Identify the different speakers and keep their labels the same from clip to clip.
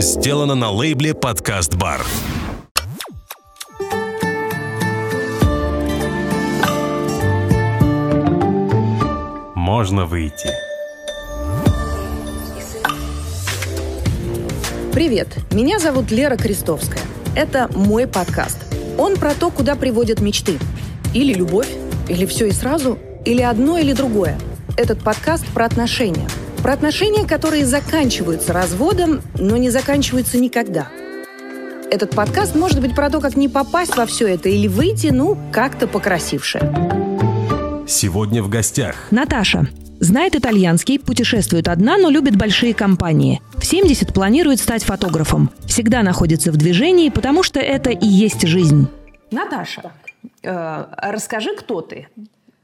Speaker 1: сделано на лейбле «Подкаст Бар». Можно выйти.
Speaker 2: Привет, меня зовут Лера Крестовская. Это мой подкаст. Он про то, куда приводят мечты. Или любовь, или все и сразу, или одно, или другое. Этот подкаст про отношения. Про отношения, которые заканчиваются разводом, но не заканчиваются никогда. Этот подкаст может быть про то, как не попасть во все это или выйти, ну, как-то покрасивше.
Speaker 1: Сегодня в гостях
Speaker 2: Наташа. Знает итальянский, путешествует одна, но любит большие компании. В 70 планирует стать фотографом. Всегда находится в движении, потому что это и есть жизнь. Наташа, э, расскажи, кто ты?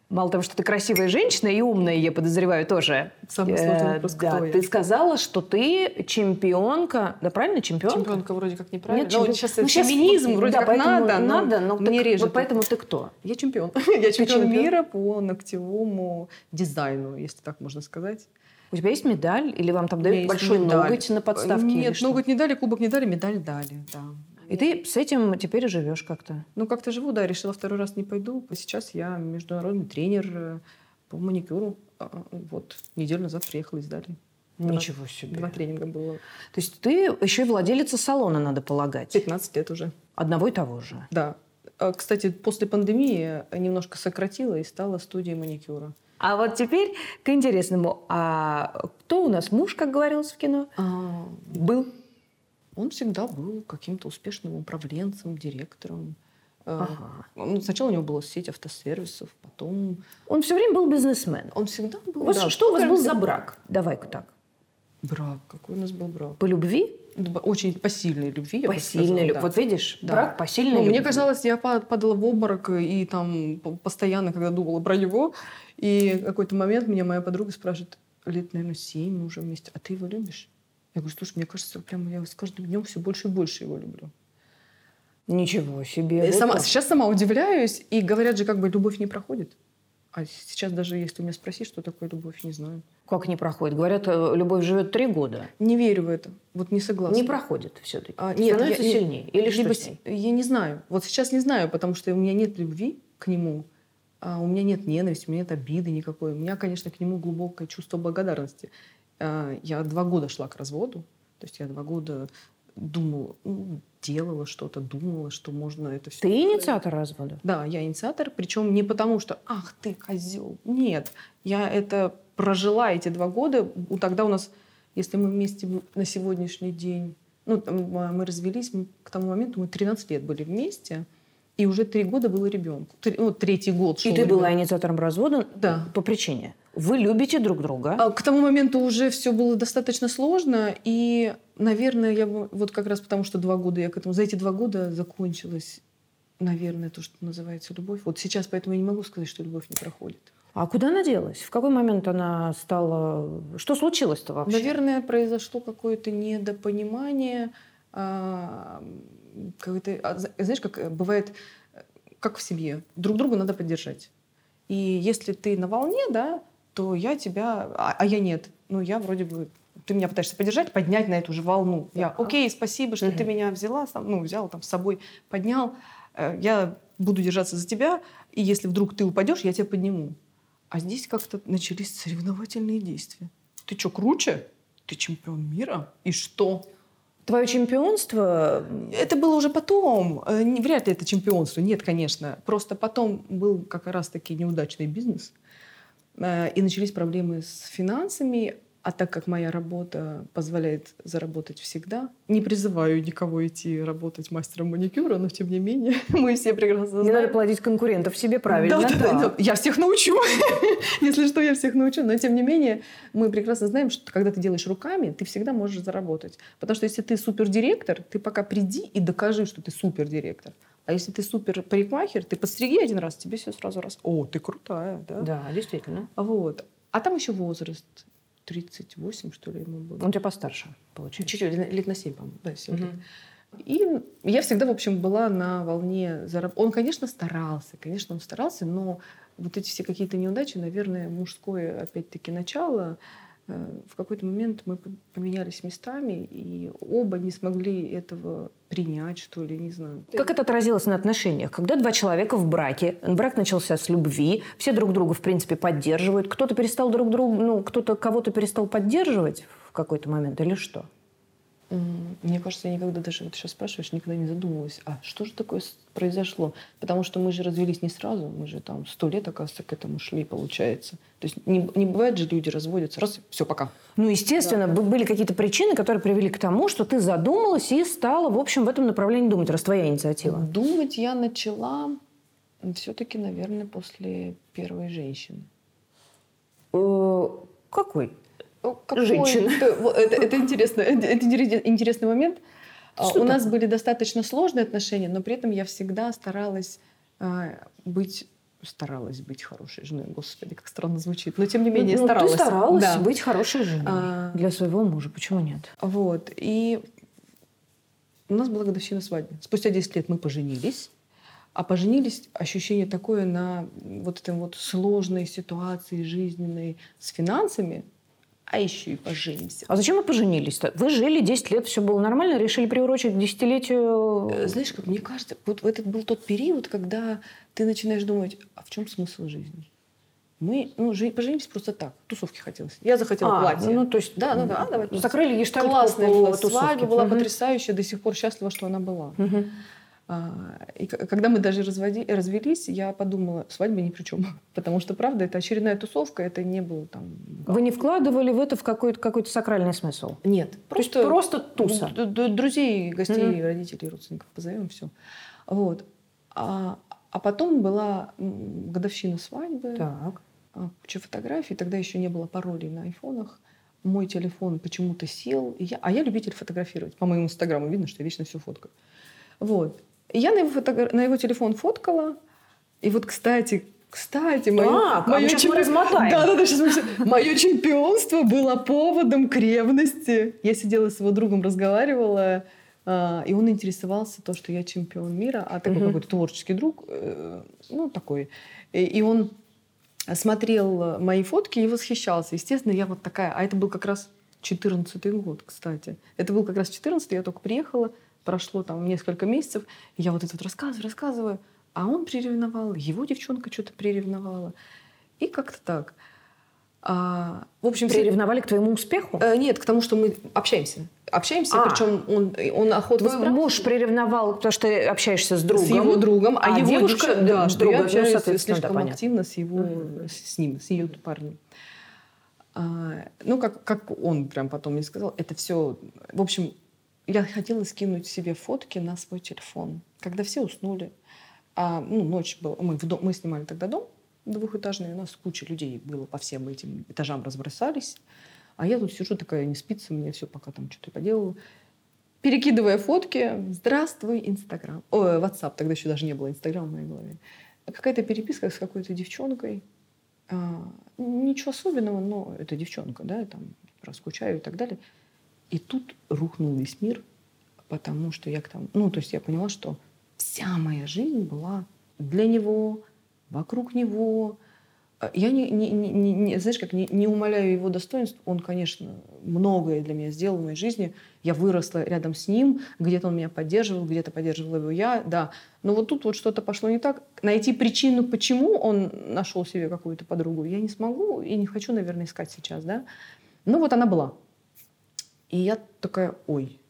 Speaker 2: Мало того, что ты красивая женщина и умная, я подозреваю тоже.
Speaker 3: Самый сложный вопрос,
Speaker 2: да,
Speaker 3: кто я?
Speaker 2: Ты сказала, что ты чемпионка. Да, правильно, чемпионка?
Speaker 3: Чемпионка вроде как неправильно.
Speaker 2: Нет,
Speaker 3: но
Speaker 2: чемпион-
Speaker 3: сейчас
Speaker 2: ну, щас-
Speaker 3: феминизм вроде
Speaker 2: да,
Speaker 3: как надо, но
Speaker 2: надо, но
Speaker 3: мне
Speaker 2: так-
Speaker 3: режет.
Speaker 2: вот поэтому ты кто?
Speaker 3: Я чемпион. Я чемпион
Speaker 2: чемпион?
Speaker 3: мира по ногтевому дизайну, если так можно сказать.
Speaker 2: У тебя есть медаль? Или вам там дают большой
Speaker 3: медаль.
Speaker 2: ноготь на подставке?
Speaker 3: Нет, ноготь не дали, кубок не дали, медаль дали, да.
Speaker 2: И ты с этим теперь живешь как-то?
Speaker 3: Ну, как-то живу, да, решила второй раз не пойду. А Сейчас я международный тренер э, по маникюру. А, Вот, неделю назад приехала из Дали.
Speaker 2: Ничего себе.
Speaker 3: Два тренинга было.
Speaker 2: То есть ты еще и владелица салона, надо полагать.
Speaker 3: 15 лет уже.
Speaker 2: Одного и того же.
Speaker 3: Да. А, Кстати, после пандемии немножко сократила и стала студией маникюра.
Speaker 2: А вот теперь к интересному. А кто у нас муж, как говорилось в кино? Был.
Speaker 3: Он всегда был каким-то успешным управленцем, директором. Э,
Speaker 2: Ага.
Speaker 3: Сначала у него была сеть автосервисов, потом...
Speaker 2: Он все время был бизнесменом.
Speaker 3: Он всегда был...
Speaker 2: У вас,
Speaker 3: да,
Speaker 2: что у вас был за брак? Давай-ка так.
Speaker 3: Брак. Какой у нас был брак?
Speaker 2: По любви?
Speaker 3: Очень посильной любви, я бы
Speaker 2: Посильной
Speaker 3: сказала,
Speaker 2: любви.
Speaker 3: да.
Speaker 2: Вот видишь,
Speaker 3: Да.
Speaker 2: брак по сильной
Speaker 3: Ну,
Speaker 2: любви.
Speaker 3: мне казалось, я па- падала в обморок и там постоянно, когда думала про него, и в какой-то момент меня моя подруга спрашивает, лет, наверное, семь уже вместе, а ты его любишь? Я говорю, слушай, мне кажется, прямо я с каждым днем все больше и больше его люблю.
Speaker 2: Ничего себе. Вот
Speaker 3: сама,
Speaker 2: так.
Speaker 3: сейчас сама удивляюсь, и говорят же, как бы любовь не проходит. А сейчас даже если меня спросить, что такое любовь, не знаю.
Speaker 2: Как не проходит? Говорят, э, любовь живет три года.
Speaker 3: Не верю в это. Вот не согласна.
Speaker 2: Не проходит все-таки.
Speaker 3: А, нет,
Speaker 2: Становится
Speaker 3: я-
Speaker 2: сильнее. Или что
Speaker 3: Либо
Speaker 2: с-
Speaker 3: Я не знаю. Вот сейчас не знаю, потому что у меня нет любви к нему, а у меня нет ненависти, у меня нет обиды никакой. У меня, конечно, к нему глубокое чувство благодарности. А, Я два года шла к разводу. То есть я два года думала, ну, делала что-то, думала, что можно это все.
Speaker 2: Ты инициатор развода?
Speaker 3: Да, я инициатор, причем не потому, что «ах ты, козел». Нет, я это прожила эти два года. Тогда у нас, если мы вместе на сегодняшний день, ну, мы развелись, мы к тому моменту мы 13 лет были вместе, и уже три года было ребенку. Три- ну, третий год шел
Speaker 2: И ты была
Speaker 3: ребенок.
Speaker 2: инициатором развода
Speaker 3: Да.
Speaker 2: по причине. Вы любите друг друга.
Speaker 3: А К тому моменту уже все было достаточно сложно, и, наверное, я вот как раз потому, что два года я к этому, за эти два года закончилась, наверное, то, что называется любовь. Вот сейчас поэтому я не могу сказать, что любовь не проходит.
Speaker 2: А куда она делась? В какой момент она стала... Что случилось-то вообще?
Speaker 3: Наверное, произошло какое-то недопонимание. а, какое-то- а, зна- знаешь, как э, бывает, э, как в семье. Друг друга надо поддержать. И если ты на волне, да, то я тебя... А, а я нет. Ну, я вроде бы... Ты меня пытаешься поддержать, поднять на эту же волну. Я, окей, спасибо, что ты
Speaker 2: Мгм.
Speaker 3: меня взяла, сам- ну, взял там с собой, поднял. Э, Я буду держаться за тебя, и если вдруг ты упадешь, я тебя подниму. А здесь как-то начались соревновательные действия. Ты что, круче? Ты чемпион мира? И что?
Speaker 2: Твое чемпионство...
Speaker 3: Это было уже потом. Э, Вряд ли это чемпионство. Нет, конечно. Просто потом был как раз-таки неудачный бизнес. Э, И начались проблемы с финансами. А так как моя работа позволяет заработать всегда, не призываю никого идти работать мастером маникюра, но тем не менее мы все прекрасно
Speaker 2: Не
Speaker 3: знаем.
Speaker 2: надо плодить конкурентов себе правильно.
Speaker 3: Да, да.
Speaker 2: да,
Speaker 3: да. Я всех научу. Если что, я всех научу. Но тем не менее, мы прекрасно знаем, что когда ты делаешь руками, ты всегда можешь заработать. Потому что если ты супердиректор, ты пока приди и докажи, что ты супердиректор. А если ты супер парикмахер, ты подстриги один раз, тебе все сразу раз. О, ты крутая, да?
Speaker 2: Да, действительно.
Speaker 3: Вот. А там еще возраст. 38, что ли, ему было.
Speaker 2: Он тебя постарше, получается.
Speaker 3: Чуть-чуть, лет лет на 7, по-моему. Да, семь лет.
Speaker 2: Мгм.
Speaker 3: И я всегда, в общем, была на волне зараб... Он, конечно, старался, конечно, он старался, но вот эти все какие-то неудачи, наверное, мужское, опять-таки, начало, э, в какой-то момент мы поменялись местами, и оба не смогли этого принять, что ли, не знаю.
Speaker 4: Как это отразилось на отношениях? Когда два человека в браке, брак начался с любви, все друг друга, в принципе, поддерживают, кто-то перестал друг друга, ну, кто-то кого-то перестал поддерживать в какой-то момент или что?
Speaker 3: Мне кажется, я никогда даже, вот сейчас спрашиваешь, никогда не задумывалась, а что же такое произошло? Потому что мы же развелись не сразу, мы же там сто лет, оказывается, к этому шли, получается. То есть не, не бывает же люди разводятся, раз, все, пока.
Speaker 4: Ну, естественно, да. были какие-то причины, которые привели к тому, что ты задумалась и стала, в общем, в этом направлении думать, раз твоя инициатива.
Speaker 3: Думать я начала все-таки, наверное, после первой женщины.
Speaker 4: Э, какой?
Speaker 3: Какой женщин. Это, это, это, интересно, это интересный момент. А, Что У нас были достаточно сложные отношения, но при этом я всегда старалась а, быть старалась быть хорошей женой. Господи, как странно звучит. Но тем не менее
Speaker 4: ну,
Speaker 3: старалась.
Speaker 4: Ты старалась да. быть хорошей женой а, для своего мужа. Почему нет?
Speaker 3: Вот. И у нас была годовщина свадьбы. Спустя 10 лет мы поженились. А поженились ощущение такое на вот этой вот сложной ситуации жизненной с финансами, а еще и поженимся.
Speaker 4: А зачем вы поженились-то? Вы жили 10 лет, все было нормально, решили приурочить к десятилетию...
Speaker 3: Э, знаешь, как мне кажется, вот этот был тот период, когда ты начинаешь думать, а в чем смысл жизни? Мы ну, жи- поженились просто так. Тусовки хотелось. Я захотела а, платье.
Speaker 4: Ну, то есть,
Speaker 3: да, ну да, давай.
Speaker 4: Закрыли гештальт
Speaker 3: Классная была свадьба, была угу. потрясающая, до сих пор счастлива, что она была. Угу. А, и когда мы даже разводи, развелись, я подумала, свадьба ни при чем. Потому что, правда, это очередная тусовка, это не было там...
Speaker 4: Вы не вкладывали в это в какой-то какой сакральный смысл?
Speaker 3: Нет.
Speaker 4: Просто, То есть просто туса?
Speaker 3: Друзей, гостей, mm-hmm. родителей, родственников позовем, все. Вот. А, а потом была годовщина свадьбы.
Speaker 4: Так.
Speaker 3: А, куча фотографий. Тогда еще не было паролей на айфонах. Мой телефон почему-то сел. И я, а я любитель фотографировать. По моему инстаграму видно, что я вечно все фоткаю. Вот. И я на его, фотогра... на его телефон фоткала. И вот, кстати, кстати, мое,
Speaker 4: а, мое, чем... размотаем.
Speaker 3: Да, да, да, сейчас мое чемпионство было поводом к ревности. Я сидела с его другом, разговаривала, а, и он интересовался то, что я чемпион мира, а такой какой-то творческий друг, э, ну такой, и он смотрел мои фотки и восхищался. Естественно, я вот такая, а это был как раз 14 год, кстати. Это был как раз 14 я только приехала, прошло там несколько месяцев, я вот это вот рассказываю, рассказываю, а он приревновал, его девчонка что-то приревновала. И как-то так.
Speaker 4: А, в общем, приревновали к твоему успеху?
Speaker 3: Э, нет, к тому, что мы общаемся. Общаемся, а. причем он, он охотно
Speaker 4: Твой муж приревновал, потому что ты общаешься с другом.
Speaker 3: С его другом,
Speaker 4: а, а его девушка, девушка
Speaker 3: да, что я ну, общаюсь ну, слишком да, активно с его, mm-hmm. с ним, с ее парнем. А, ну, как, как он прям потом мне сказал, это все, в общем, я хотела скинуть себе фотки на свой телефон, когда все уснули. А, ну, ночь была, мы, в дом, мы снимали тогда дом двухэтажный, у нас куча людей было по всем этим этажам разбросались. А я тут сижу такая, не спится мне, все, пока там что-то поделала. Перекидывая фотки, здравствуй, Инстаграм. Ой, WhatsApp, тогда еще даже не было Инстаграма в моей голове. Какая-то переписка с какой-то девчонкой. А, ничего особенного, но это девчонка, да, там, раскучаю и так далее. И тут рухнул весь мир, потому что я к тому... Ну, то есть я поняла, что вся моя жизнь была для него, вокруг него. Я не, не, не, не знаешь, как не, не умоляю его достоинств. Он, конечно, многое для меня сделал в моей жизни. Я выросла рядом с ним, где-то он меня поддерживал, где-то поддерживала его я, да. Но вот тут вот что-то пошло не так. Найти причину, почему он нашел себе какую-то подругу, я не смогу и не хочу, наверное, искать сейчас, да. Ну вот она была. И я такая, ой,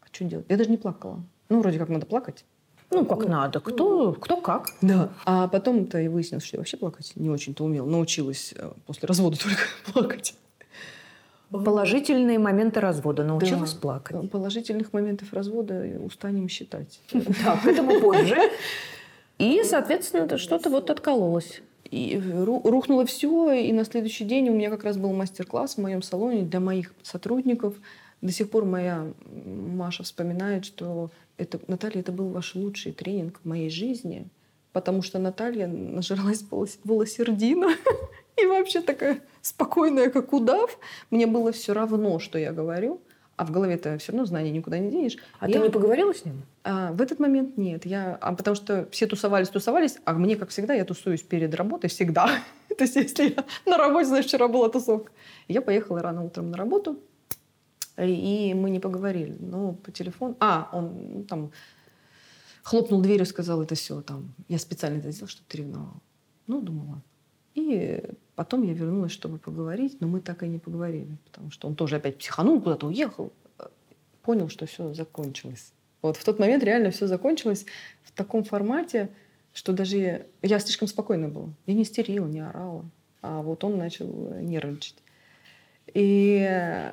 Speaker 3: а что делать? Я даже не плакала. Ну, вроде как надо плакать.
Speaker 4: Ну, как ну, надо. Кто, ну, кто как.
Speaker 3: Да. А потом-то и выяснилось, что я вообще плакать не очень-то умела. Научилась э, после развода только плакать.
Speaker 4: Положительные моменты развода. Научилась да. плакать.
Speaker 3: Положительных моментов развода устанем считать.
Speaker 4: Да, к этому позже. И, соответственно, что-то вот откололось.
Speaker 3: И рухнуло все, и на следующий день у меня как раз был мастер-класс в моем салоне для моих сотрудников. До сих пор моя Маша вспоминает, что это, Наталья, это был ваш лучший тренинг в моей жизни, потому что Наталья нажралась волосердина и вообще такая спокойная, как удав. Мне было все равно, что я говорю. А в голове-то все равно знания никуда не денешь.
Speaker 4: А
Speaker 3: я...
Speaker 4: ты не поговорила с ним?
Speaker 3: А, в этот момент нет. Я, а, потому что все тусовались, тусовались, а мне, как всегда, я тусуюсь перед работой всегда. То есть если я на работе, значит, вчера была тусовка. Я поехала рано утром на работу, и мы не поговорили. Ну, по телефону... А, он ну, там хлопнул дверью, сказал, это все, там, я специально это сделал, чтобы ты ревновал. Ну, думала. И потом я вернулась, чтобы поговорить, но мы так и не поговорили, потому что он тоже опять психанул, куда-то уехал, понял, что все закончилось. Вот в тот момент реально все закончилось в таком формате, что даже я, я слишком спокойна была. Я не истерила, не орала. А вот он начал нервничать. И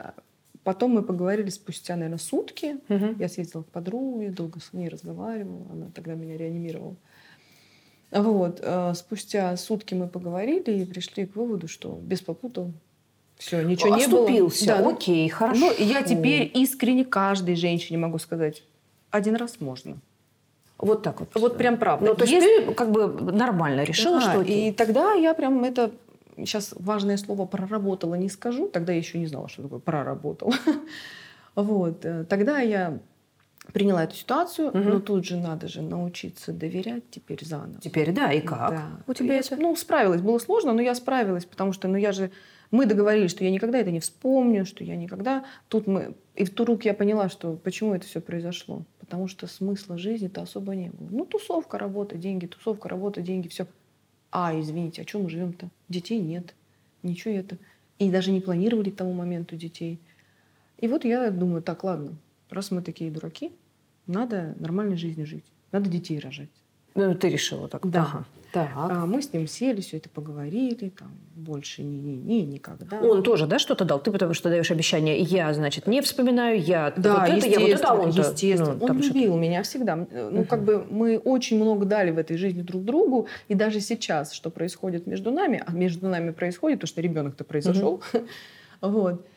Speaker 3: потом мы поговорили спустя, наверное, сутки.
Speaker 4: Мгм.
Speaker 3: Я съездила к подруге, долго с ней разговаривала. Она тогда меня реанимировала. Вот. э, Спустя сутки мы поговорили и пришли к выводу, что без попутал. Все, ничего не было.
Speaker 4: Оступился.
Speaker 3: Да, ну,
Speaker 4: Окей, хорошо.
Speaker 3: ну, я теперь искренне каждой женщине могу сказать, один раз можно.
Speaker 4: Вот так вот.
Speaker 3: Вот прям правда.
Speaker 4: Ну, то есть,
Speaker 3: Есть-
Speaker 4: ты как бы нормально решила,
Speaker 3: Да,
Speaker 4: что окей.
Speaker 3: И тогда я прям это... Сейчас важное слово «проработала» не скажу. Тогда я еще не знала, что такое «проработала». Вот. э, Тогда я приняла эту ситуацию,
Speaker 4: Мгм.
Speaker 3: но тут же надо же научиться доверять теперь заново.
Speaker 4: Теперь, да, и как?
Speaker 3: Да.
Speaker 4: У тебя
Speaker 3: Я
Speaker 4: это?
Speaker 3: Ну, справилась. Было сложно, но я справилась, потому что, ну, я же... Мы договорились, что я никогда это не вспомню, что я никогда... Тут мы... И вдруг я поняла, что почему это все произошло. Потому что смысла жизни-то особо не было. Ну, тусовка, работа, деньги, тусовка, работа, деньги, все. А, извините, о чем мы живем-то? Детей нет. Ничего это. И даже не планировали к тому моменту детей. И вот я думаю, так, ладно, раз мы такие дураки, надо нормальной жизнью жить. Надо детей рожать.
Speaker 4: Ну, ты решила так.
Speaker 3: Да.
Speaker 4: Ага. Так.
Speaker 3: А мы с ним сели, все это поговорили, там, больше не, не, не никогда.
Speaker 4: Он тоже, да, что-то дал? Ты потому что даешь обещание, я, значит, не вспоминаю, я
Speaker 3: да,
Speaker 4: вот это, я вот это, а
Speaker 3: естественно,
Speaker 4: он-то,
Speaker 3: естественно.
Speaker 4: ну,
Speaker 3: он любил меня всегда. Э, Ну,
Speaker 4: Мгм.
Speaker 3: как бы мы очень много дали в этой жизни друг другу, и даже сейчас, что происходит между нами, а между нами происходит, то, что ребенок-то произошел, вот.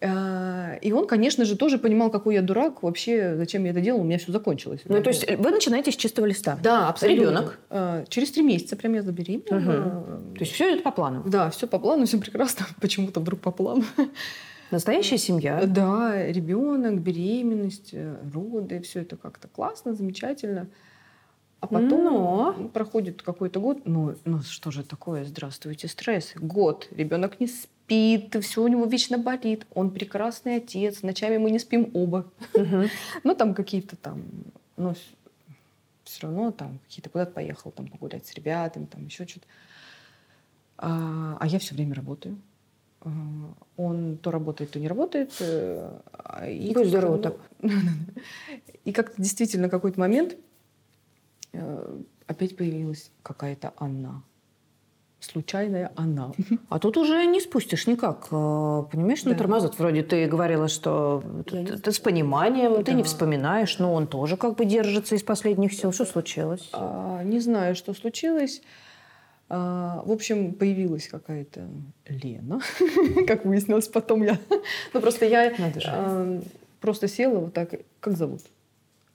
Speaker 3: А, И он, конечно же, тоже понимал, какой я дурак, вообще, зачем я это делал, у меня все закончилось.
Speaker 4: Ну, то есть вы начинаете с чистого листа?
Speaker 3: Да, абсолютно.
Speaker 4: Ребенок?
Speaker 3: А, Через три месяца прям я забеременела.
Speaker 4: То есть все это по плану?
Speaker 3: Да, все по плану, все прекрасно. Почему-то вдруг по плану.
Speaker 4: Настоящая семья?
Speaker 3: Да, ребенок, беременность, э, роды, все это как-то классно, замечательно. А потом
Speaker 4: Но?
Speaker 3: проходит какой-то год, ну, ну что же такое, здравствуйте, стресс. Год, ребенок не спит, все у него вечно болит, он прекрасный отец, ночами мы не спим оба. Ну, там какие-то там, ну, все равно там какие-то куда-то поехал там погулять с ребятами, там еще что-то. А, а я все время работаю. А, Он то работает, то не работает. э, а, И
Speaker 4: Будь
Speaker 3: как-то,
Speaker 4: здорова
Speaker 3: ну,
Speaker 4: так.
Speaker 3: И как-то действительно какой-то момент э, опять появилась какая-то она. Случайная она.
Speaker 4: А тут уже не спустишь никак, э, понимаешь, на
Speaker 3: Да.
Speaker 4: тормоза. Вроде ты говорила, что ты, ты с пониманием, ты не
Speaker 3: Да.
Speaker 4: вспоминаешь, но он тоже как бы держится из последних сил. Что случилось?
Speaker 3: А, Не знаю, что случилось. А, В общем, появилась какая-то Лена, как выяснилось потом я. Ну, просто я а, просто села вот так. Как зовут?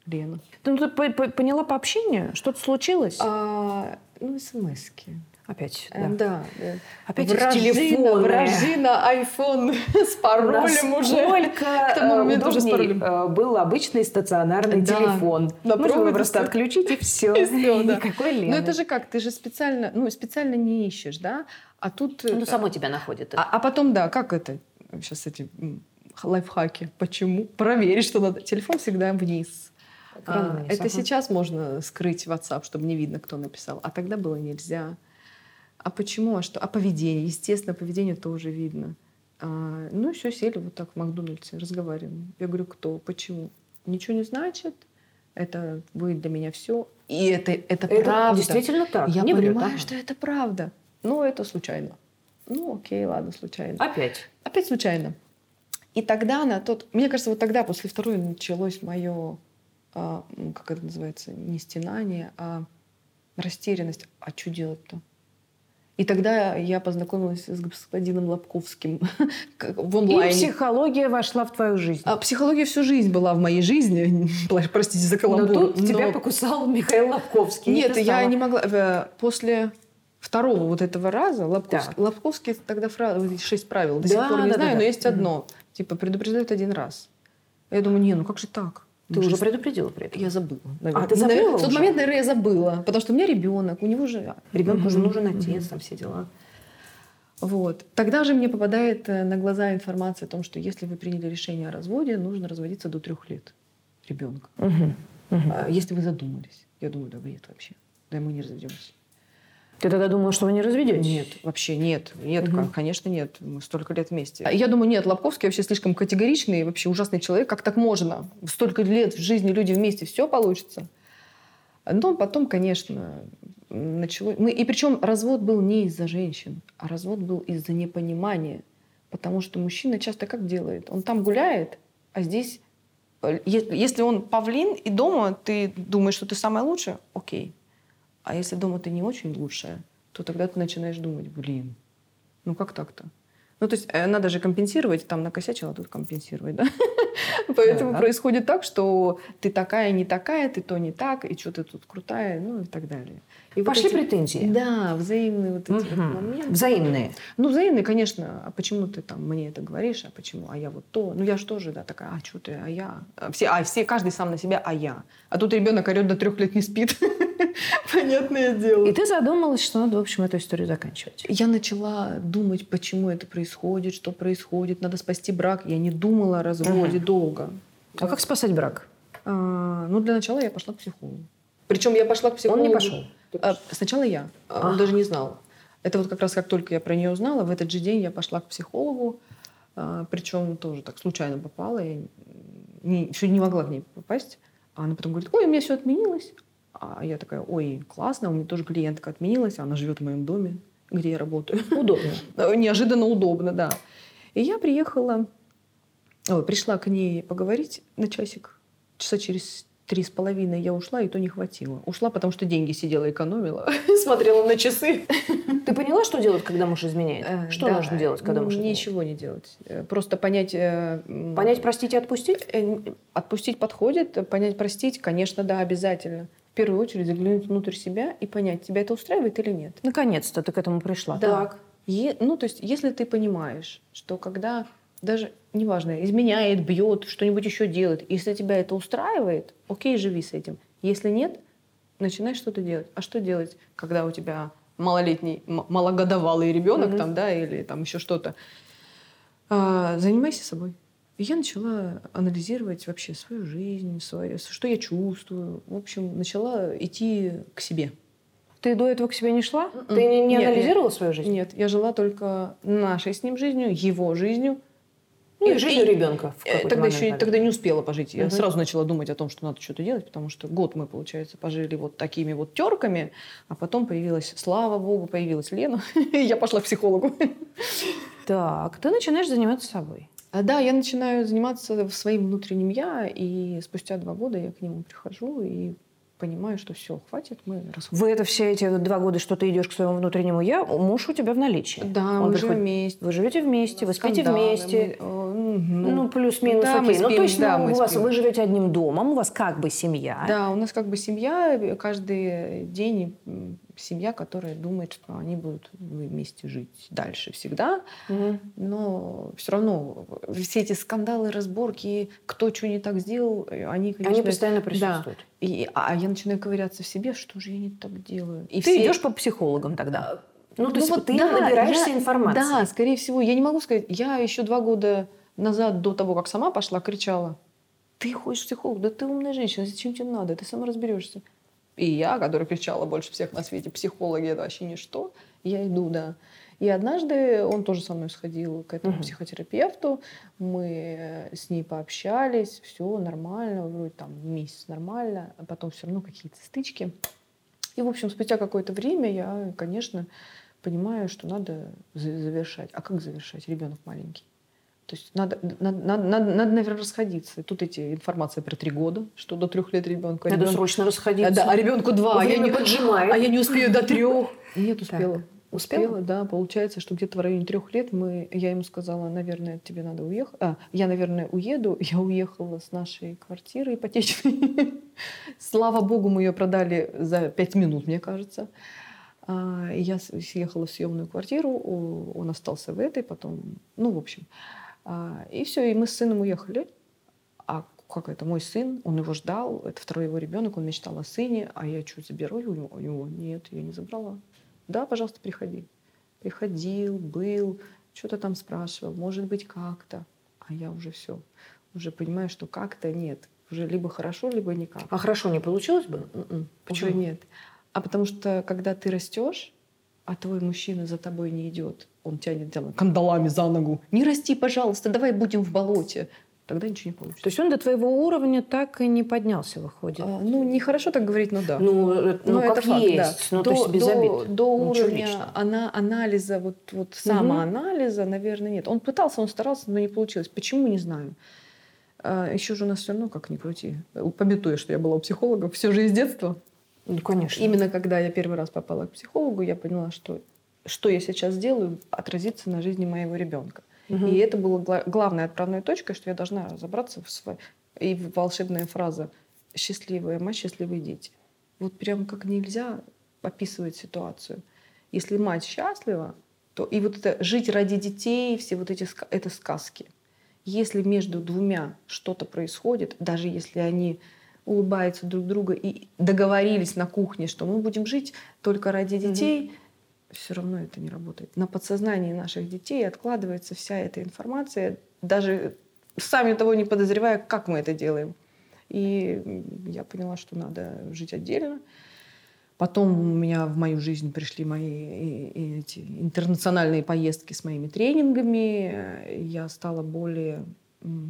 Speaker 3: Лена.
Speaker 4: Ну, ты по- по- поняла по общению? Что-то случилось?
Speaker 3: А, Ну, смс-ки.
Speaker 4: Опять,
Speaker 3: Э,
Speaker 4: да.
Speaker 3: Да. э,
Speaker 4: Опять
Speaker 3: Вражина,
Speaker 4: телефонные.
Speaker 3: вражина, айфон с паролем уже.
Speaker 4: Насколько
Speaker 3: К тому
Speaker 4: э,
Speaker 3: моменту уже с
Speaker 4: удобней,
Speaker 3: паролем.
Speaker 4: э, был обычный стационарный
Speaker 3: Да.
Speaker 4: телефон.
Speaker 3: На
Speaker 4: Можно просто отключить и все.
Speaker 3: И всё, да.
Speaker 4: Никакой Лены.
Speaker 3: Ну, это же как? Ты же специально, ну, специально не ищешь, да? А тут...
Speaker 4: Ну, само тебя находит.
Speaker 3: А, а потом, да, как это? Сейчас эти лайфхаки. Почему? Проверить, что надо. Телефон всегда вниз.
Speaker 4: Экран
Speaker 3: А, это сейчас можно скрыть WhatsApp, чтобы не видно, кто написал. А тогда было нельзя. А почему? А что? А поведение? Естественно, поведение тоже видно. А, ну, все, сели вот так в Макдональдсе, разговариваем. Я говорю, кто? Почему? Ничего не значит. Это будет для меня все. И это, это,
Speaker 4: Это
Speaker 3: правда.
Speaker 4: действительно так.
Speaker 3: Я
Speaker 4: не врет,
Speaker 3: понимаю,
Speaker 4: ага.
Speaker 3: что это правда. Ну, это случайно. Ну, окей, ладно, случайно.
Speaker 4: Опять.
Speaker 3: Опять случайно. И тогда на тот... Мне кажется, вот тогда, после второй, началось мое, а, как это называется, не стенание, а растерянность. А что делать-то? И тогда я познакомилась с господином Лобковским в
Speaker 4: И
Speaker 3: онлайне.
Speaker 4: психология вошла в твою жизнь.
Speaker 3: А психология всю жизнь была в моей жизни. Простите за
Speaker 4: Но
Speaker 3: каламбур.
Speaker 4: тут тебя
Speaker 3: но-
Speaker 4: покусал Михаил Лобковский. и
Speaker 3: Нет, я
Speaker 4: стала-
Speaker 3: не могла. э, После второго вот этого раза Лобковский,
Speaker 4: Так.
Speaker 3: Лобковский тогда фраза, шесть правил, до
Speaker 4: Да,
Speaker 3: сих пор не
Speaker 4: да, да,
Speaker 3: знаю,
Speaker 4: да.
Speaker 3: но есть
Speaker 4: Мгм.
Speaker 3: одно. Типа предупреждают один раз. Я думаю, не, ну как же так?
Speaker 4: Ты уже
Speaker 3: же-
Speaker 4: предупредила при этом?
Speaker 3: Я забыла. наверное.
Speaker 4: А, ты
Speaker 3: Ну,
Speaker 4: забыла
Speaker 3: наверное, В тот
Speaker 4: уже?
Speaker 3: момент, наверное, я забыла. Потому что у меня ребенок, у него же... Ребенку же
Speaker 4: Мгм,
Speaker 3: нужен отец, там все дела. Вот. Тогда же мне попадает э, на глаза информация о том, что если вы приняли решение о разводе, нужно разводиться до трех лет ребенка.
Speaker 4: Мгм. Мгм.
Speaker 3: А Если вы задумались. Я думаю, да бред вообще. Да мы не разведемся.
Speaker 4: Ты тогда думала, что вы не разведетесь?
Speaker 3: Нет, вообще нет. Нет, кон- конечно, нет. Мы столько лет вместе. Я думаю, нет, Лобковский вообще слишком категоричный, вообще ужасный человек. Как так можно? Столько лет в жизни люди вместе, все получится. Но потом, конечно, начало... Мы... И причем развод был не из-за женщин, а развод был из-за непонимания. Потому что мужчина часто как делает? Он там гуляет, а здесь... э, Если он павлин, и дома ты думаешь, что ты самая лучшая, окей. А если дома ты не очень лучшая, то тогда ты начинаешь думать, блин, ну как так-то? Ну, то есть э, надо же компенсировать, там накосячила, тут компенсировать, да? Поэтому происходит так, что ты такая, не такая, ты то не так, и что ты тут крутая, ну и так далее. И вот
Speaker 4: Пошли
Speaker 3: эти-
Speaker 4: претензии.
Speaker 3: Да, взаимные вот эти вот
Speaker 4: Мгм.
Speaker 3: моменты.
Speaker 4: Взаимные.
Speaker 3: Ну, взаимные, конечно. А почему ты там мне это говоришь, а почему, а я вот то? Ну, я же тоже, да, такая, а что ты, а я? А все, а все, каждый сам на себя, а я. А тут ребенок орет до трех лет не спит. Понятное дело.
Speaker 4: И ты задумалась, что надо, в общем, эту историю заканчивать.
Speaker 3: Я начала думать, почему это происходит, что происходит, надо спасти брак. Я не думала о разводе долго.
Speaker 4: А как спасать брак?
Speaker 3: А, ну, для начала я пошла к психологу. Причем я пошла к психологу.
Speaker 4: Он не пошел.
Speaker 3: А, сначала я. А Он даже не знал. Это вот как раз как только я про нее узнала, в этот же день я пошла к психологу. А, причем тоже так случайно попала. Я не, еще не могла к ней попасть. А она потом говорит, ой, у меня все отменилось. А я такая, ой, классно, у меня тоже клиентка отменилась, она живет в моем доме, где я работаю.
Speaker 4: Удобно.
Speaker 3: Неожиданно удобно, да. И я приехала, ой, пришла к ней поговорить на часик. Часа через три с половиной я ушла, и то не хватило. Ушла, потому что деньги сидела, экономила, смотрела на часы.
Speaker 4: Ты поняла, что делать, когда муж изменяет?
Speaker 3: Э,
Speaker 4: Что
Speaker 3: да,
Speaker 4: нужно делать, когда муж изменяет?
Speaker 3: Ничего не делать. Э, Просто понять... э,
Speaker 4: Понять, простить и отпустить?
Speaker 3: Отпустить подходит, понять, простить, конечно, да, обязательно. В первую очередь заглянуть внутрь себя и понять, тебя это устраивает или нет.
Speaker 4: Наконец-то ты к этому пришла.
Speaker 3: Да. Е- ну, то есть, если ты понимаешь, что когда даже, неважно, изменяет, бьет, что-нибудь еще делает, если тебя это устраивает, окей, живи с этим. Если нет, начинай что-то делать. А что делать, когда у тебя малолетний, малогодовалый ребенок
Speaker 4: Мгм.
Speaker 3: там, да, или там еще что-то? А, занимайся собой. И я начала анализировать вообще свою жизнь, свое, что я чувствую. В общем, начала идти к себе.
Speaker 4: Ты до этого к себе не шла?
Speaker 3: М-м.
Speaker 4: Ты не, не
Speaker 3: Нет,
Speaker 4: анализировала свою жизнь?
Speaker 3: Нет, я жила только нашей с ним жизнью, его жизнью.
Speaker 4: Ну, и
Speaker 3: И-
Speaker 4: жизнью
Speaker 3: и-
Speaker 4: ребенка. в
Speaker 3: Э, Тогда
Speaker 4: момент,
Speaker 3: еще
Speaker 4: наверное.
Speaker 3: тогда не успела пожить. Я
Speaker 4: Мгм.
Speaker 3: сразу начала думать о том, что надо что-то делать, потому что год мы, получается, пожили вот такими вот терками, а потом появилась, слава богу, появилась Лена, и я пошла к психологу.
Speaker 4: Так, ты начинаешь заниматься собой.
Speaker 3: А Да, я начинаю заниматься своим внутренним я, и спустя два года я к нему прихожу и понимаю, что все, хватит, мы расходимся.
Speaker 4: Вы это все эти два года, что ты идешь к своему внутреннему я, муж у тебя в наличии.
Speaker 3: Да,
Speaker 4: Он
Speaker 3: мы
Speaker 4: приходит-
Speaker 3: живем вместе.
Speaker 4: Вы живете вместе, вы спите
Speaker 3: Скандалы,
Speaker 4: вместе.
Speaker 3: мы, э, мгм.
Speaker 4: Ну, плюс-минус,
Speaker 3: да, мы
Speaker 4: окей. ну, то
Speaker 3: спим,
Speaker 4: есть,
Speaker 3: да,
Speaker 4: ну,
Speaker 3: мы
Speaker 4: у вас,
Speaker 3: спим.
Speaker 4: вы живете одним домом, у вас как бы семья.
Speaker 3: Да, у нас как бы семья, каждый день семья, которая думает, что они будут вместе жить дальше всегда.
Speaker 4: Мгм.
Speaker 3: Но все равно все эти скандалы, разборки, кто что не так сделал, э, они, конечно...
Speaker 4: Они постоянно
Speaker 3: Да.
Speaker 4: присутствуют.
Speaker 3: И, а я начинаю ковыряться в себе, что же я не так делаю. И
Speaker 4: ты
Speaker 3: все-
Speaker 4: идешь по психологам тогда. Ну, то
Speaker 3: Ну
Speaker 4: есть
Speaker 3: вот
Speaker 4: ты
Speaker 3: да,
Speaker 4: набираешься
Speaker 3: я-
Speaker 4: информации.
Speaker 3: Да, скорее всего. Я не могу сказать. Я еще два года назад, до того, как сама пошла, кричала. Ты ходишь к психологу, да ты умная женщина, зачем тебе надо? Ты сама разберешься. И я, которая кричала больше всех на свете, психологи это вообще ничто, я иду, да. И однажды он тоже со мной сходил к этому
Speaker 4: Мгм.
Speaker 3: психотерапевту. Мы с ней пообщались, все нормально, вроде там месяц нормально, а потом все равно какие-то стычки. И, в общем, спустя какое-то время я, конечно, понимаю, что надо за- завершать. А как завершать? Ребенок маленький. То есть надо, надо, надо, надо, надо, наверное, расходиться. Тут эти информация про три года, что до трех лет ребенку.
Speaker 4: Надо
Speaker 3: ребенку-
Speaker 4: срочно расходиться.
Speaker 3: да, а ребенку два, а я, не,
Speaker 4: поджимает.
Speaker 3: а я не успею до трех. Нет, успела.
Speaker 4: Так.
Speaker 3: Успела?
Speaker 4: Успела?
Speaker 3: да. Получается, что где-то в районе трех лет мы, я ему сказала, наверное, тебе надо уехать. А, я, наверное, уеду. Я уехала с нашей квартиры ипотечной. Слава богу, мы ее продали за пять минут, мне кажется. А, Я съехала в съемную квартиру, он остался в этой, потом, ну, в общем. А, И все, и мы с сыном уехали. А как это, мой сын, он его ждал, это второй его ребенок, он мечтал о сыне, а я что, заберу у него? У него? Нет, я не забрала. Да, пожалуйста, приходи. Приходил, был, что-то там спрашивал, может быть, как-то. А я уже все, уже понимаю, что как-то нет. Уже либо хорошо, либо никак.
Speaker 4: А хорошо не получилось бы? Почему?
Speaker 3: Уже нет. А потому что, когда ты растешь, а твой мужчина за тобой не идет, он тянет дело кандалами за ногу. Не расти, пожалуйста, давай будем в болоте. Тогда ничего не получится.
Speaker 4: То есть он до твоего уровня так и не поднялся, выходит?
Speaker 3: А, ну, нехорошо так говорить, но да.
Speaker 4: Ну, э, ну, как
Speaker 3: это факт,
Speaker 4: есть.
Speaker 3: да.
Speaker 4: Ну,
Speaker 3: до,
Speaker 4: то есть без
Speaker 3: до-
Speaker 4: обид.
Speaker 3: До уровня ана- анализа, вот, вот самоанализа, наверное, нет. Он пытался, он старался, но не получилось. Почему, не знаю. еще же у нас все равно, как ни крути. Пометуя, что я была у психолога все же из детства.
Speaker 4: Ну, конечно.
Speaker 3: Именно когда я первый раз попала к психологу, я поняла, что что я сейчас делаю, отразится на жизни моего ребенка.
Speaker 4: Мгм.
Speaker 3: И это было гла- главной отправной точкой, что я должна разобраться в своей... И волшебная фраза «счастливая мать, счастливые дети». Вот прям как нельзя описывать ситуацию. Если мать счастлива, то и вот это жить ради детей, все вот эти это сказки. Если между двумя что-то происходит, даже если они улыбаются друг друга и договорились на кухне, что мы будем жить только ради детей, все равно это не работает. На подсознании наших детей откладывается вся эта информация, даже сами того не подозревая, как мы это делаем. И я поняла, что надо жить отдельно. Потом у меня в мою жизнь пришли мои эти интернациональные поездки с моими тренингами. Я стала более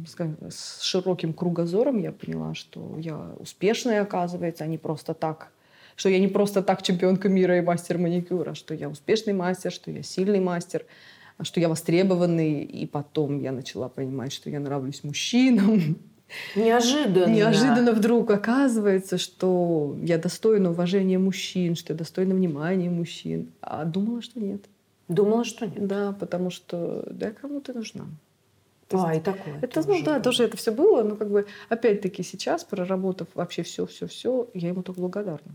Speaker 3: скажем, с широким кругозором. Я поняла, что я успешная, оказывается, а не просто так. Что я не просто так чемпионка мира и мастер маникюра, что я успешный мастер, что я сильный мастер, а что я востребованный. И потом я начала понимать, что я нравлюсь мужчинам.
Speaker 4: Неожиданно.
Speaker 3: Неожиданно вдруг оказывается, что я достойна уважения мужчин, что я достойна внимания мужчин. А думала, что нет.
Speaker 4: Думала, что нет.
Speaker 3: Да, потому что да, кому ты нужна. То
Speaker 4: А, и
Speaker 3: есть
Speaker 4: такое.
Speaker 3: это, ну
Speaker 4: тоже
Speaker 3: да,
Speaker 4: было.
Speaker 3: тоже это все было, но как бы опять-таки сейчас, проработав вообще все, все, все, я ему только благодарна.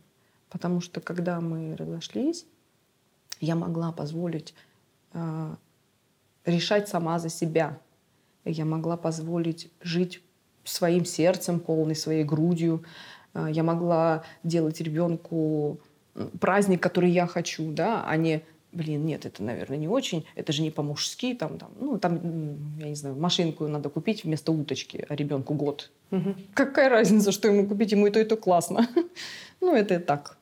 Speaker 3: Потому что когда мы разошлись, я могла позволить а, решать сама за себя. Я могла позволить жить своим сердцем, полной своей грудью. А, Я могла делать ребенку праздник, который я хочу, да, а не блин, нет, это, наверное, не очень, это же не по-мужски, там, там, ну, там, я не знаю, машинку надо купить вместо уточки, а ребенку год.
Speaker 4: Мгм.
Speaker 3: Какая разница, что ему купить, ему и то, и то классно. Ну, это так.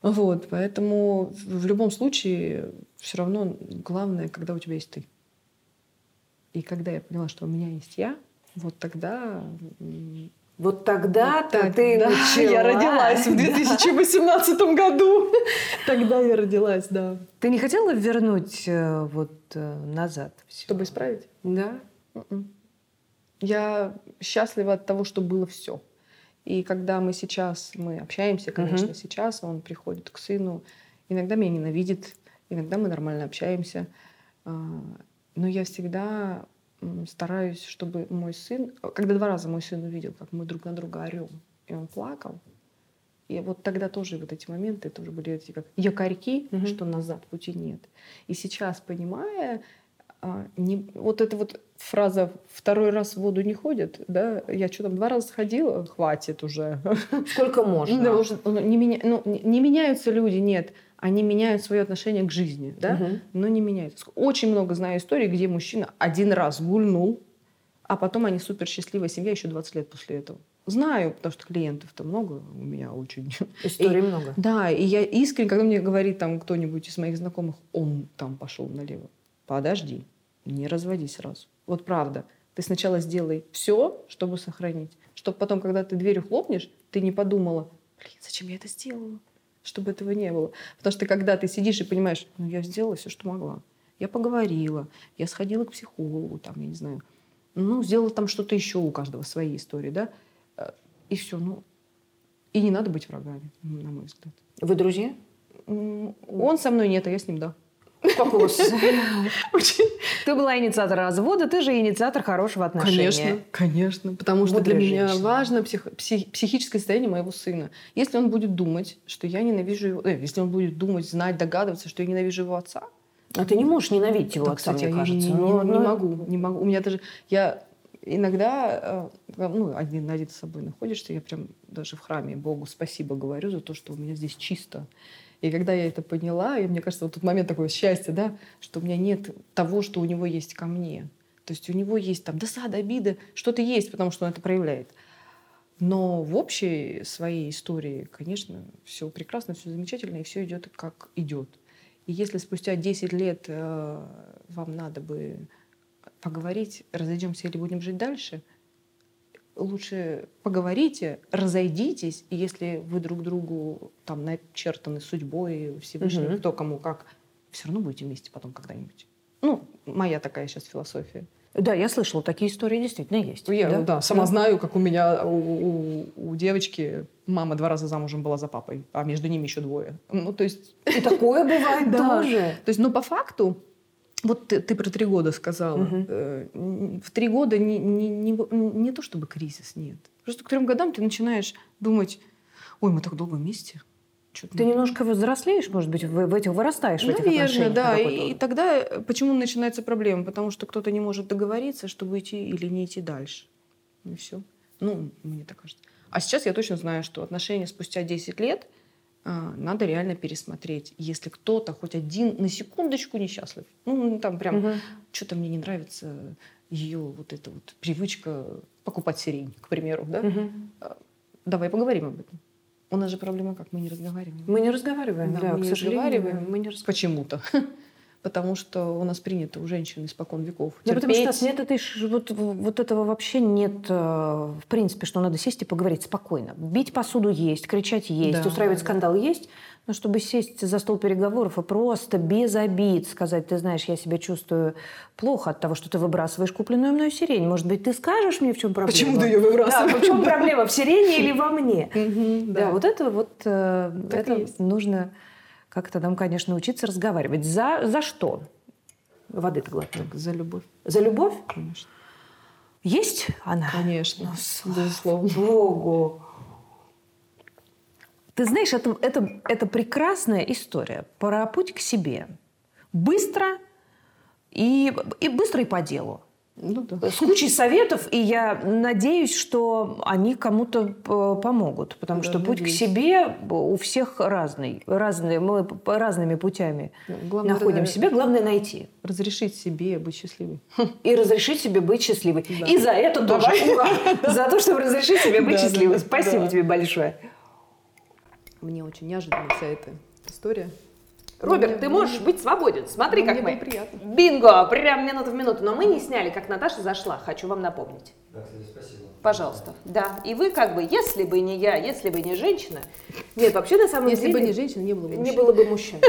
Speaker 3: Вот, поэтому в любом случае все равно главное, когда у тебя есть ты. И когда я поняла, что у меня есть я, вот тогда...
Speaker 4: Вот тогда-то
Speaker 3: вот
Speaker 4: ты
Speaker 3: тогда
Speaker 4: начала.
Speaker 3: Я родилась в 2018 году. Тогда я родилась, да.
Speaker 4: Ты не хотела вернуть э, вот э, назад всё?
Speaker 3: Чтобы исправить?
Speaker 4: Да?
Speaker 3: Мгм. Я счастлива от того, что было все. И когда мы сейчас, мы общаемся, конечно,
Speaker 4: Мгм.
Speaker 3: сейчас он приходит к сыну, иногда меня ненавидит, иногда мы нормально общаемся, А, но я всегда стараюсь, чтобы мой сын, когда два раза мой сын увидел, как мы друг на друга орем, и он плакал, и вот тогда тоже вот эти моменты тоже были эти как якорьки,
Speaker 4: Мгм.
Speaker 3: что назад пути нет. И сейчас, понимая, а, не, вот эта вот фраза «второй раз в воду не ходит», да, я что там, два раза сходила, хватит уже.
Speaker 4: Сколько можно?
Speaker 3: Да, уже, ну, не, меня- ну, не меняются люди, нет. Они меняют свое отношение к жизни, да,
Speaker 4: Мгм.
Speaker 3: но не меняются. Очень много знаю историй, где мужчина один раз гульнул, а потом они супер счастливая семья еще 20 лет после этого. Знаю, потому что клиентов-то много у меня очень.
Speaker 4: Историй
Speaker 3: И-
Speaker 4: много.
Speaker 3: Да, и я искренне, когда мне говорит там кто-нибудь из моих знакомых, он там пошел налево. Подожди, не разводись сразу. Вот правда. Ты сначала сделай все, чтобы сохранить. Чтобы потом, когда ты дверью хлопнешь, ты не подумала, блин, зачем я это сделала? Чтобы этого не было. Потому что когда ты сидишь и понимаешь, ну я сделала все, что могла. Я поговорила, я сходила к психологу, там, я не знаю. Ну, сделала там что-то еще у каждого свои истории, да? Э, И все, ну. И не надо быть врагами, на мой взгляд.
Speaker 4: Вы друзья?
Speaker 3: Он со мной нет, а я с ним, да. Очень.
Speaker 4: Ты была инициатор развода, ты же инициатор хорошего отношения.
Speaker 3: Конечно, конечно. Потому что для меня
Speaker 4: женщина.
Speaker 3: важно псих- псих- психическое состояние моего сына. Если он будет думать, что я ненавижу его... э, если он будет думать, знать, догадываться, что я ненавижу его отца...
Speaker 4: А ты не можешь ненавидеть его
Speaker 3: да,
Speaker 4: отца,
Speaker 3: кстати,
Speaker 4: мне кажется.
Speaker 3: не,
Speaker 4: Ну,
Speaker 3: не- не могу. Не могу. У меня даже... Я иногда, э, ну, один на один с собой находишься, я прям даже в храме Богу спасибо говорю за то, что у меня здесь чисто. И когда я это поняла, и мне кажется, вот тот момент такого счастья, да, что у меня нет того, что у него есть ко мне. То есть у него есть там досада, обида, что-то есть, потому что он это проявляет. Но в общей своей истории, конечно, все прекрасно, все замечательно, и все идет как идет. И если спустя 10 лет э, вам надо бы поговорить, разойдемся или будем жить дальше, лучше поговорите, разойдитесь, и если вы друг другу там начертаны судьбой Всевышним, угу. кто кому как, все равно будете вместе потом когда-нибудь. Ну, моя такая сейчас философия.
Speaker 4: Да, я слышала, такие истории действительно есть.
Speaker 3: Я, да, да сама да. знаю, как у меня, у, у, у девочки мама два раза замужем была за папой, а между ними еще двое. Ну, то есть...
Speaker 4: И такое бывает тоже.
Speaker 3: То есть, ну, по факту, вот ты, ты про три года сказала. Угу. В три года не, не, не, не то чтобы кризис, нет. Просто к трем годам ты начинаешь думать, ой, мы так долго вместе.
Speaker 4: Что-то ты немножко взрослеешь, может быть, в, в этих вырастаешь в этих
Speaker 3: Наверное, да. И, и тогда э, почему начинается проблема? Потому что кто-то не может договориться, чтобы идти или не идти дальше. И все. Ну, мне так кажется. А сейчас я точно знаю, что отношения спустя 10 лет надо реально пересмотреть. Если кто-то хоть один на секундочку несчастлив, ну, там прям угу. что-то мне не нравится ее вот эта вот привычка покупать сирень, к примеру, да? Угу. Давай поговорим об этом. У нас же проблема как? Мы не разговариваем.
Speaker 4: Мы не разговариваем, да, да
Speaker 3: мы к не разговариваем. Мы не разговариваем. Почему-то. Потому что у нас принято у женщин испокон веков
Speaker 4: терпеть. Да, потому что нет этой, вот, вот этого вообще нет, э, в принципе, что надо сесть и поговорить спокойно. Бить посуду есть, кричать есть, да, устраивать да, скандал есть, но чтобы сесть за стол переговоров и просто без обид сказать, ты знаешь, я себя чувствую плохо от того, что ты выбрасываешь купленную мной сирень. Может быть, ты скажешь мне, в чем проблема?
Speaker 3: Почему ты ее выбрасываешь?
Speaker 4: Да, в чем проблема, в сирене или во мне? Да, вот это вот э, это нужно как-то нам, конечно, учиться разговаривать. За, за что? Воды-то глотнем.
Speaker 3: За любовь.
Speaker 4: За любовь?
Speaker 3: Конечно.
Speaker 4: Есть она?
Speaker 3: Конечно, ну, безусловно.
Speaker 4: Богу. Ты знаешь, это, это, это прекрасная история про путь к себе. Быстро и, и быстро и по делу.
Speaker 3: Ну, да.
Speaker 4: С кучей советов, и я надеюсь, что они кому-то э, помогут, потому да, что путь надеюсь. к себе у всех разный, разные, мы разными путями Главное, находим раз... себя, главное найти.
Speaker 3: Разрешить себе быть счастливой.
Speaker 4: И разрешить себе быть счастливой. Да. И за это тоже ура! За то, чтобы разрешить себе быть счастливой. Спасибо тебе большое.
Speaker 3: Мне очень неожиданно вся эта история.
Speaker 4: Роберт, мне, ты можешь мне, быть свободен. Смотри, как мы.
Speaker 3: приятно.
Speaker 4: Бинго! Прям минуту в минуту. Но мы не сняли, как Наташа зашла. Хочу вам напомнить.
Speaker 5: Да, кстати, спасибо.
Speaker 4: Пожалуйста. Да. И вы как бы, если бы не я, если бы не женщина. Нет, вообще на самом
Speaker 3: если
Speaker 4: деле...
Speaker 3: Если бы не женщина, не было бы мужчин.
Speaker 4: Не было бы мужчин.